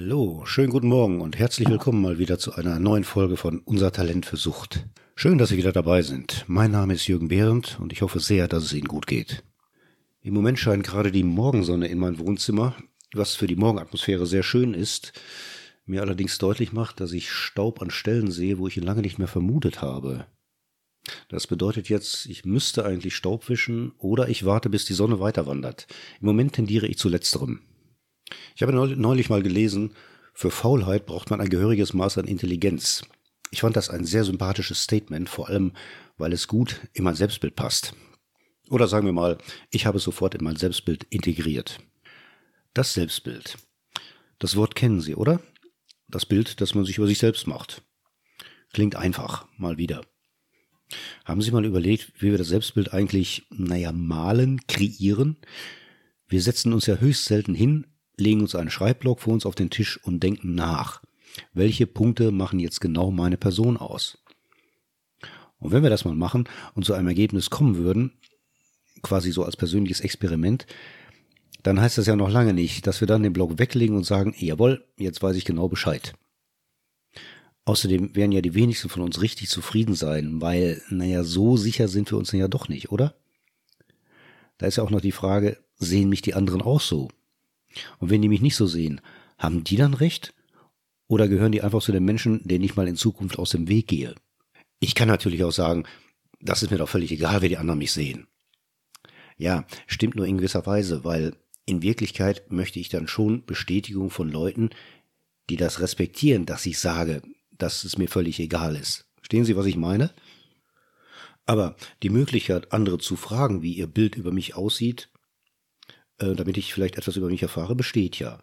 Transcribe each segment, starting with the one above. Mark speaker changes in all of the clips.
Speaker 1: Hallo, schönen guten Morgen und herzlich willkommen mal wieder zu einer neuen Folge von Unser Talent für Sucht. Schön, dass Sie wieder dabei sind. Mein Name ist Jürgen Behrendt und ich hoffe sehr, dass es Ihnen gut geht. Im Moment scheint gerade die Morgensonne in mein Wohnzimmer, was für die Morgenatmosphäre sehr schön ist, mir allerdings deutlich macht, dass ich Staub an Stellen sehe, wo ich ihn lange nicht mehr vermutet habe. Das bedeutet jetzt, ich müsste eigentlich Staub wischen oder ich warte, bis die Sonne weiter wandert. Im Moment tendiere ich zu letzterem. Ich habe neulich mal gelesen, für Faulheit braucht man ein gehöriges Maß an Intelligenz. Ich fand das ein sehr sympathisches Statement, vor allem weil es gut in mein Selbstbild passt. Oder sagen wir mal, ich habe es sofort in mein Selbstbild integriert. Das Selbstbild. Das Wort kennen Sie, oder? Das Bild, das man sich über sich selbst macht. Klingt einfach, mal wieder. Haben Sie mal überlegt, wie wir das Selbstbild eigentlich, naja, malen, kreieren? Wir setzen uns ja höchst selten hin, legen uns einen Schreibblock vor uns auf den Tisch und denken nach. Welche Punkte machen jetzt genau meine Person aus? Und wenn wir das mal machen und zu einem Ergebnis kommen würden, quasi so als persönliches Experiment, dann heißt das ja noch lange nicht, dass wir dann den Block weglegen und sagen, jawohl, jetzt weiß ich genau Bescheid. Außerdem werden ja die wenigsten von uns richtig zufrieden sein, weil, naja, so sicher sind wir uns ja doch nicht, oder? Da ist ja auch noch die Frage, sehen mich die anderen auch so? Und wenn die mich nicht so sehen, haben die dann recht? Oder gehören die einfach zu den Menschen, denen ich mal in Zukunft aus dem Weg gehe? Ich kann natürlich auch sagen, das ist mir doch völlig egal, wie die anderen mich sehen. Ja, stimmt nur in gewisser Weise, weil in Wirklichkeit möchte ich dann schon Bestätigung von Leuten, die das respektieren, dass ich sage, dass es mir völlig egal ist. Stehen Sie, was ich meine? Aber die Möglichkeit, andere zu fragen, wie ihr Bild über mich aussieht, äh, damit ich vielleicht etwas über mich erfahre, besteht ja.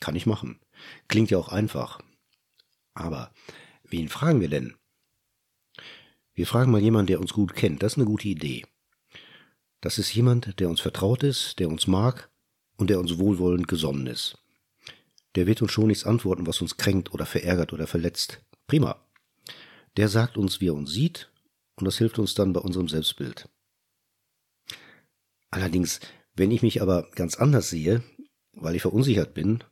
Speaker 1: Kann ich machen. Klingt ja auch einfach. Aber wen fragen wir denn? Wir fragen mal jemanden, der uns gut kennt. Das ist eine gute Idee. Das ist jemand, der uns vertraut ist, der uns mag und der uns wohlwollend gesonnen ist. Der wird uns schon nichts antworten, was uns kränkt oder verärgert oder verletzt. Prima. Der sagt uns, wie er uns sieht, und das hilft uns dann bei unserem Selbstbild. Allerdings wenn ich mich aber ganz anders sehe, weil ich verunsichert bin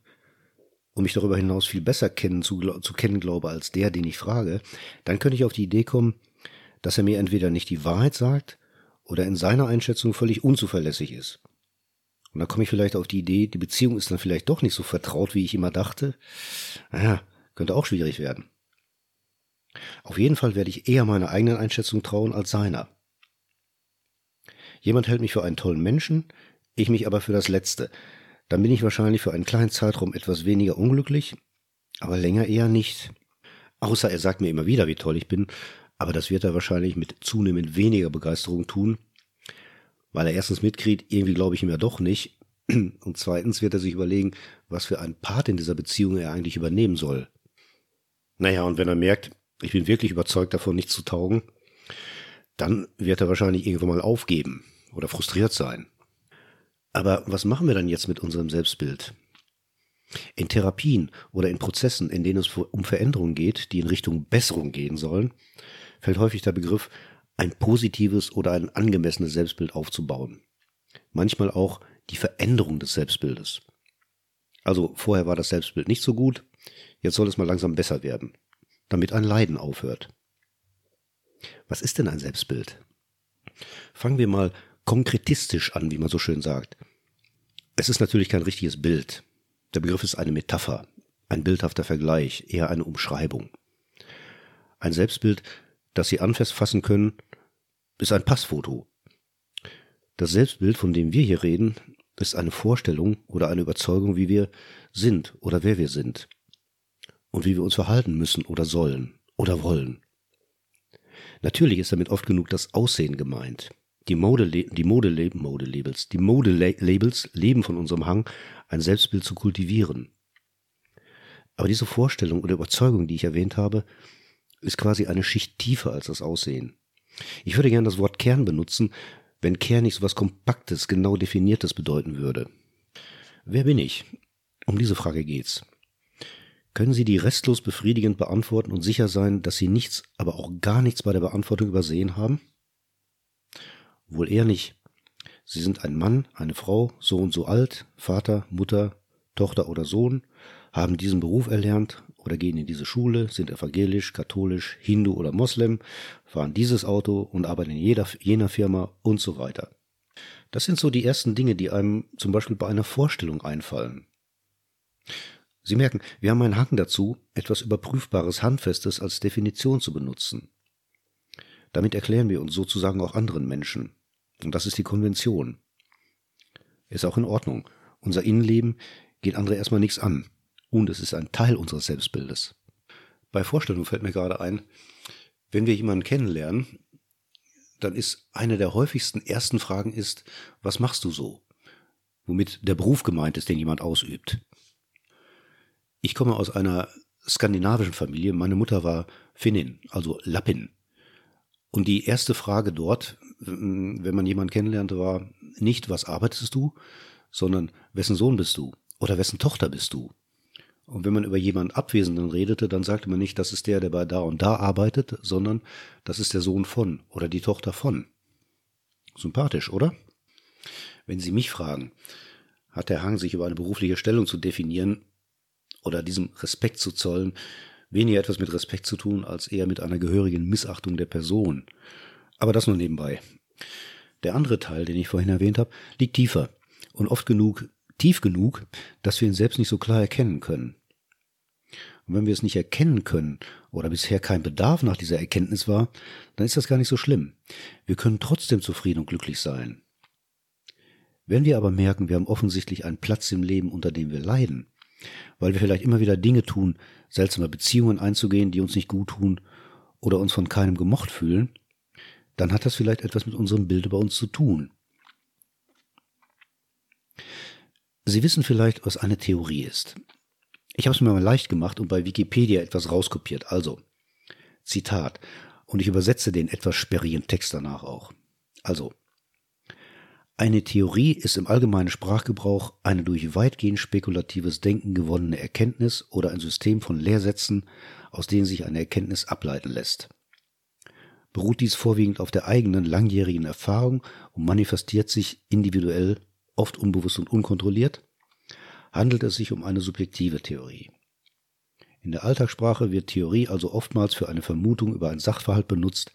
Speaker 1: und mich darüber hinaus viel besser kennen, zu, zu kennen glaube als der, den ich frage, dann könnte ich auf die Idee kommen, dass er mir entweder nicht die Wahrheit sagt oder in seiner Einschätzung völlig unzuverlässig ist. Und dann komme ich vielleicht auf die Idee, die Beziehung ist dann vielleicht doch nicht so vertraut, wie ich immer dachte. Naja, könnte auch schwierig werden. Auf jeden Fall werde ich eher meiner eigenen Einschätzung trauen als seiner. Jemand hält mich für einen tollen Menschen, ich mich aber für das Letzte. Dann bin ich wahrscheinlich für einen kleinen Zeitraum etwas weniger unglücklich, aber länger eher nicht. Außer er sagt mir immer wieder, wie toll ich bin, aber das wird er wahrscheinlich mit zunehmend weniger Begeisterung tun, weil er erstens mitkriegt, irgendwie glaube ich ihm ja doch nicht, und zweitens wird er sich überlegen, was für einen Part in dieser Beziehung er eigentlich übernehmen soll. Naja, und wenn er merkt, ich bin wirklich überzeugt davon, nicht zu taugen, dann wird er wahrscheinlich irgendwann mal aufgeben oder frustriert sein. Aber was machen wir dann jetzt mit unserem Selbstbild? In Therapien oder in Prozessen, in denen es um Veränderungen geht, die in Richtung Besserung gehen sollen, fällt häufig der Begriff, ein positives oder ein angemessenes Selbstbild aufzubauen. Manchmal auch die Veränderung des Selbstbildes. Also vorher war das Selbstbild nicht so gut, jetzt soll es mal langsam besser werden, damit ein Leiden aufhört. Was ist denn ein Selbstbild? Fangen wir mal konkretistisch an, wie man so schön sagt. Es ist natürlich kein richtiges Bild. Der Begriff ist eine Metapher, ein bildhafter Vergleich, eher eine Umschreibung. Ein Selbstbild, das Sie anfest fassen können, ist ein Passfoto. Das Selbstbild, von dem wir hier reden, ist eine Vorstellung oder eine Überzeugung, wie wir sind oder wer wir sind und wie wir uns verhalten müssen oder sollen oder wollen. Natürlich ist damit oft genug das Aussehen gemeint. Die Mode, die Mode, Mode-Labels, die Mode-Labels leben von unserem Hang, ein Selbstbild zu kultivieren. Aber diese Vorstellung oder Überzeugung, die ich erwähnt habe, ist quasi eine Schicht tiefer als das Aussehen. Ich würde gern das Wort Kern benutzen, wenn Kern nicht so was Kompaktes, genau Definiertes bedeuten würde. Wer bin ich? Um diese Frage geht's. Können Sie die restlos befriedigend beantworten und sicher sein, dass Sie nichts, aber auch gar nichts bei der Beantwortung übersehen haben? Wohl eher nicht. Sie sind ein Mann, eine Frau, so und so alt, Vater, Mutter, Tochter oder Sohn, haben diesen Beruf erlernt oder gehen in diese Schule, sind evangelisch, katholisch, Hindu oder Moslem, fahren dieses Auto und arbeiten in jeder, jener Firma und so weiter. Das sind so die ersten Dinge, die einem zum Beispiel bei einer Vorstellung einfallen. Sie merken, wir haben einen Hang dazu, etwas Überprüfbares, Handfestes als Definition zu benutzen. Damit erklären wir uns sozusagen auch anderen Menschen. Und das ist die Konvention. Ist auch in Ordnung. Unser Innenleben geht andere erstmal nichts an. Und es ist ein Teil unseres Selbstbildes. Bei Vorstellung fällt mir gerade ein, wenn wir jemanden kennenlernen, dann ist eine der häufigsten ersten Fragen ist, was machst du so? Womit der Beruf gemeint ist, den jemand ausübt. Ich komme aus einer skandinavischen Familie. Meine Mutter war Finnin, also Lappin. Und die erste Frage dort, wenn man jemanden kennenlernte, war nicht, was arbeitest du, sondern wessen Sohn bist du oder wessen Tochter bist du? Und wenn man über jemanden Abwesenden redete, dann sagte man nicht, das ist der, der bei da und da arbeitet, sondern das ist der Sohn von oder die Tochter von. Sympathisch, oder? Wenn Sie mich fragen, hat der Hang, sich über eine berufliche Stellung zu definieren oder diesem Respekt zu zollen, weniger etwas mit Respekt zu tun, als eher mit einer gehörigen Missachtung der Person. Aber das nur nebenbei. Der andere Teil, den ich vorhin erwähnt habe, liegt tiefer und oft genug, tief genug, dass wir ihn selbst nicht so klar erkennen können. Und wenn wir es nicht erkennen können oder bisher kein Bedarf nach dieser Erkenntnis war, dann ist das gar nicht so schlimm. Wir können trotzdem zufrieden und glücklich sein. Wenn wir aber merken, wir haben offensichtlich einen Platz im Leben, unter dem wir leiden, weil wir vielleicht immer wieder Dinge tun, seltsame Beziehungen einzugehen, die uns nicht gut tun oder uns von keinem gemocht fühlen, dann hat das vielleicht etwas mit unserem Bild über uns zu tun. Sie wissen vielleicht, was eine Theorie ist. Ich habe es mir mal leicht gemacht und bei Wikipedia etwas rauskopiert. Also, Zitat. Und ich übersetze den etwas sperrigen Text danach auch. Also, eine Theorie ist im allgemeinen Sprachgebrauch eine durch weitgehend spekulatives Denken gewonnene Erkenntnis oder ein System von Lehrsätzen, aus denen sich eine Erkenntnis ableiten lässt. Beruht dies vorwiegend auf der eigenen langjährigen Erfahrung und manifestiert sich individuell, oft unbewusst und unkontrolliert, handelt es sich um eine subjektive Theorie. In der Alltagssprache wird Theorie also oftmals für eine Vermutung über einen Sachverhalt benutzt,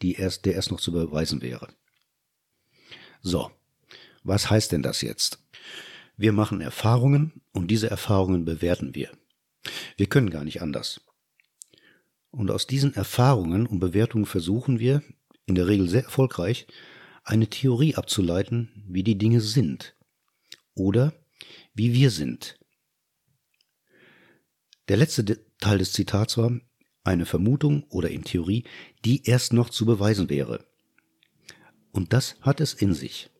Speaker 1: die erst, der erst noch zu beweisen wäre. So, was heißt denn das jetzt? Wir machen Erfahrungen und diese Erfahrungen bewerten wir. Wir können gar nicht anders. Und aus diesen Erfahrungen und Bewertungen versuchen wir, in der Regel sehr erfolgreich, eine Theorie abzuleiten, wie die Dinge sind. Oder wie wir sind. Der letzte Teil des Zitats war eine Vermutung oder in Theorie, die erst noch zu beweisen wäre. Und das hat es in sich.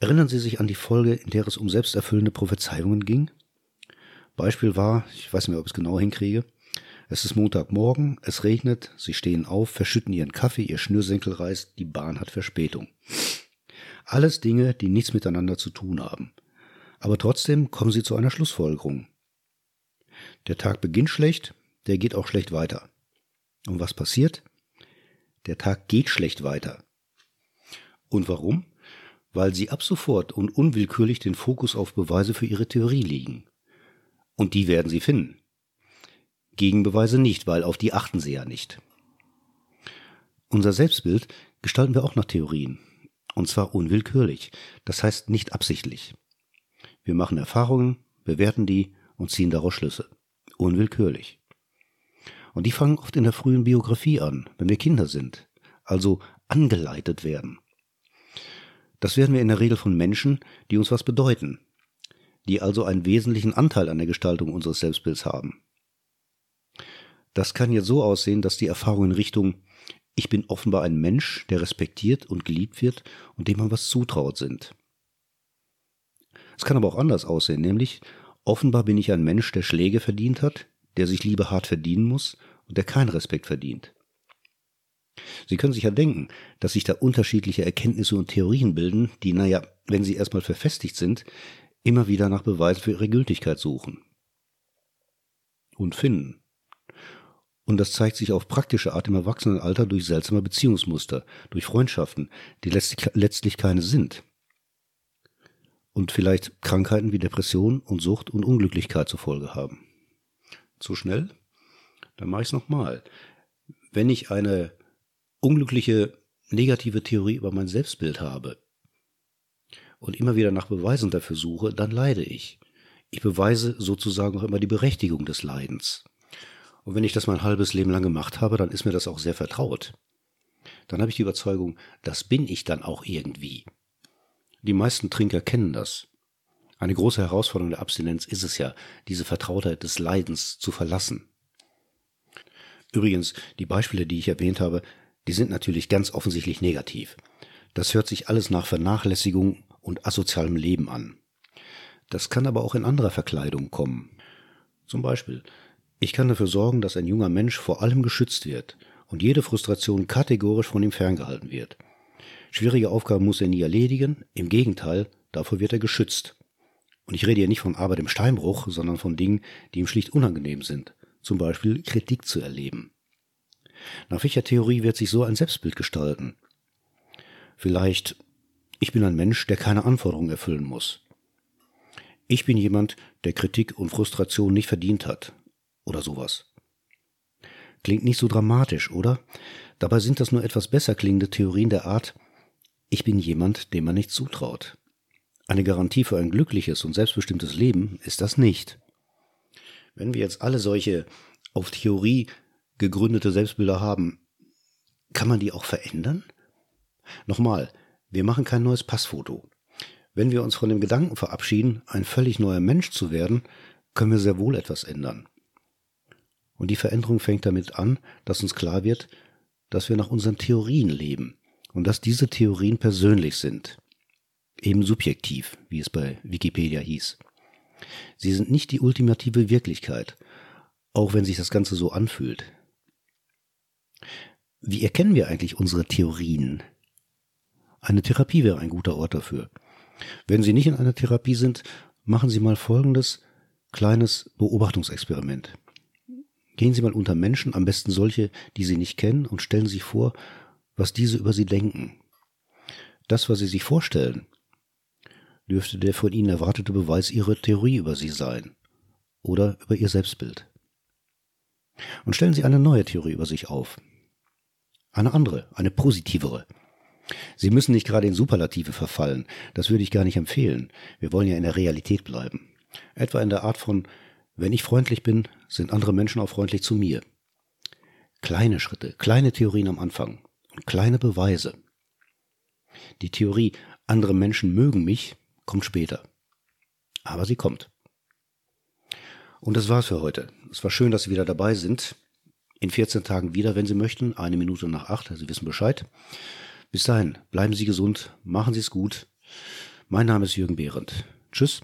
Speaker 1: Erinnern Sie sich an die Folge, in der es um selbsterfüllende Prophezeiungen ging? Beispiel war, ich weiß nicht ob ich es genau hinkriege, es ist Montagmorgen, es regnet, Sie stehen auf, verschütten Ihren Kaffee, Ihr Schnürsenkel reißt, die Bahn hat Verspätung. Alles Dinge, die nichts miteinander zu tun haben aber trotzdem kommen sie zu einer Schlussfolgerung. Der Tag beginnt schlecht, der geht auch schlecht weiter. Und was passiert? Der Tag geht schlecht weiter. Und warum? Weil sie ab sofort und unwillkürlich den Fokus auf Beweise für ihre Theorie legen. Und die werden sie finden. Gegenbeweise nicht, weil auf die achten sie ja nicht. Unser Selbstbild gestalten wir auch nach Theorien. Und zwar unwillkürlich, das heißt nicht absichtlich. Wir machen Erfahrungen, bewerten die und ziehen daraus Schlüsse. Unwillkürlich. Und die fangen oft in der frühen Biografie an, wenn wir Kinder sind, also angeleitet werden. Das werden wir in der Regel von Menschen, die uns was bedeuten, die also einen wesentlichen Anteil an der Gestaltung unseres Selbstbilds haben. Das kann jetzt so aussehen, dass die Erfahrungen in Richtung ich bin offenbar ein Mensch, der respektiert und geliebt wird und dem man was zutraut sind. Es kann aber auch anders aussehen, nämlich offenbar bin ich ein Mensch, der Schläge verdient hat, der sich Liebe hart verdienen muss und der keinen Respekt verdient. Sie können sich ja denken, dass sich da unterschiedliche Erkenntnisse und Theorien bilden, die, naja, wenn sie erstmal verfestigt sind, immer wieder nach Beweisen für ihre Gültigkeit suchen. Und finden. Und das zeigt sich auf praktische Art im Erwachsenenalter durch seltsame Beziehungsmuster, durch Freundschaften, die letztlich, keine sind. und vielleicht Krankheiten wie Depression und Sucht und Unglücklichkeit zur Folge haben. Zu schnell? Dann mache ich es nochmal. Wenn ich eine unglückliche negative Theorie über mein Selbstbild habe und immer wieder nach Beweisen dafür suche, dann leide ich. Ich beweise sozusagen auch immer die Berechtigung des Leidens. Und wenn ich das mein halbes Leben lang gemacht habe, dann ist mir das auch sehr vertraut. Dann habe ich die Überzeugung, das bin ich dann auch irgendwie. Die meisten Trinker kennen das. Eine große Herausforderung der Abstinenz ist es ja, diese Vertrautheit des Leidens zu verlassen. Übrigens, die Beispiele, die ich erwähnt habe, die sind natürlich ganz offensichtlich negativ. Das hört sich alles nach Vernachlässigung und asozialem Leben an. Das kann aber auch in anderer Verkleidung kommen. Zum Beispiel, ich kann dafür sorgen, dass ein junger Mensch vor allem geschützt wird und jede Frustration kategorisch von ihm ferngehalten wird. Schwierige Aufgaben muss er nie erledigen, im Gegenteil, dafür wird er geschützt. Und ich rede hier nicht von Arbeit im Steinbruch, sondern von Dingen, die ihm schlicht unangenehm sind, zum Beispiel Kritik zu erleben. Nach welcher Theorie wird sich so ein Selbstbild gestalten? Vielleicht, ich bin ein Mensch, der keine Anforderungen erfüllen muss. Ich bin jemand, der Kritik und Frustration nicht verdient hat. Oder sowas. Klingt nicht so dramatisch, oder? Dabei sind das nur etwas besser klingende Theorien der Art, ich bin jemand, dem man nicht zutraut. Eine Garantie für ein glückliches und selbstbestimmtes Leben ist das nicht. Wenn wir jetzt alle solche auf Theorie gegründete Selbstbilder haben, kann man die auch verändern? Nochmal, wir machen kein neues Passfoto. Wenn wir uns von dem Gedanken verabschieden, ein völlig neuer Mensch zu werden, können wir sehr wohl etwas ändern. Und die Veränderung fängt damit an, dass uns klar wird, dass wir nach unseren Theorien leben und dass diese Theorien persönlich sind. Eben subjektiv, wie es bei Wikipedia hieß. Sie sind nicht die ultimative Wirklichkeit, auch wenn sich das Ganze so anfühlt. Wie erkennen wir eigentlich unsere Theorien? Eine Therapie wäre ein guter Ort dafür. Wenn Sie nicht in einer Therapie sind, machen Sie mal folgendes kleines Beobachtungsexperiment. Gehen Sie mal unter Menschen, am besten solche, die Sie nicht kennen, und stellen sich vor, was diese über Sie denken. Das, was Sie sich vorstellen, dürfte der von Ihnen erwartete Beweis Ihrer Theorie über Sie sein oder über Ihr Selbstbild. Und stellen Sie eine neue Theorie über sich auf. Eine andere, eine positivere. Sie müssen nicht gerade in Superlative verfallen, das würde ich gar nicht empfehlen. Wir wollen ja in der Realität bleiben. Etwa in der Art von, wenn ich freundlich bin, sind andere Menschen auch freundlich zu mir. Kleine Schritte, kleine Theorien am Anfang und kleine Beweise. Die Theorie, andere Menschen mögen mich, kommt später. Aber sie kommt. Und das war's für heute. Es war schön, dass Sie wieder dabei sind in 14 Tagen wieder, wenn Sie möchten. Eine Minute nach acht. Sie wissen Bescheid. Bis dahin, bleiben Sie gesund, machen Sie es gut. Mein Name ist Jürgen Behrendt. Tschüss.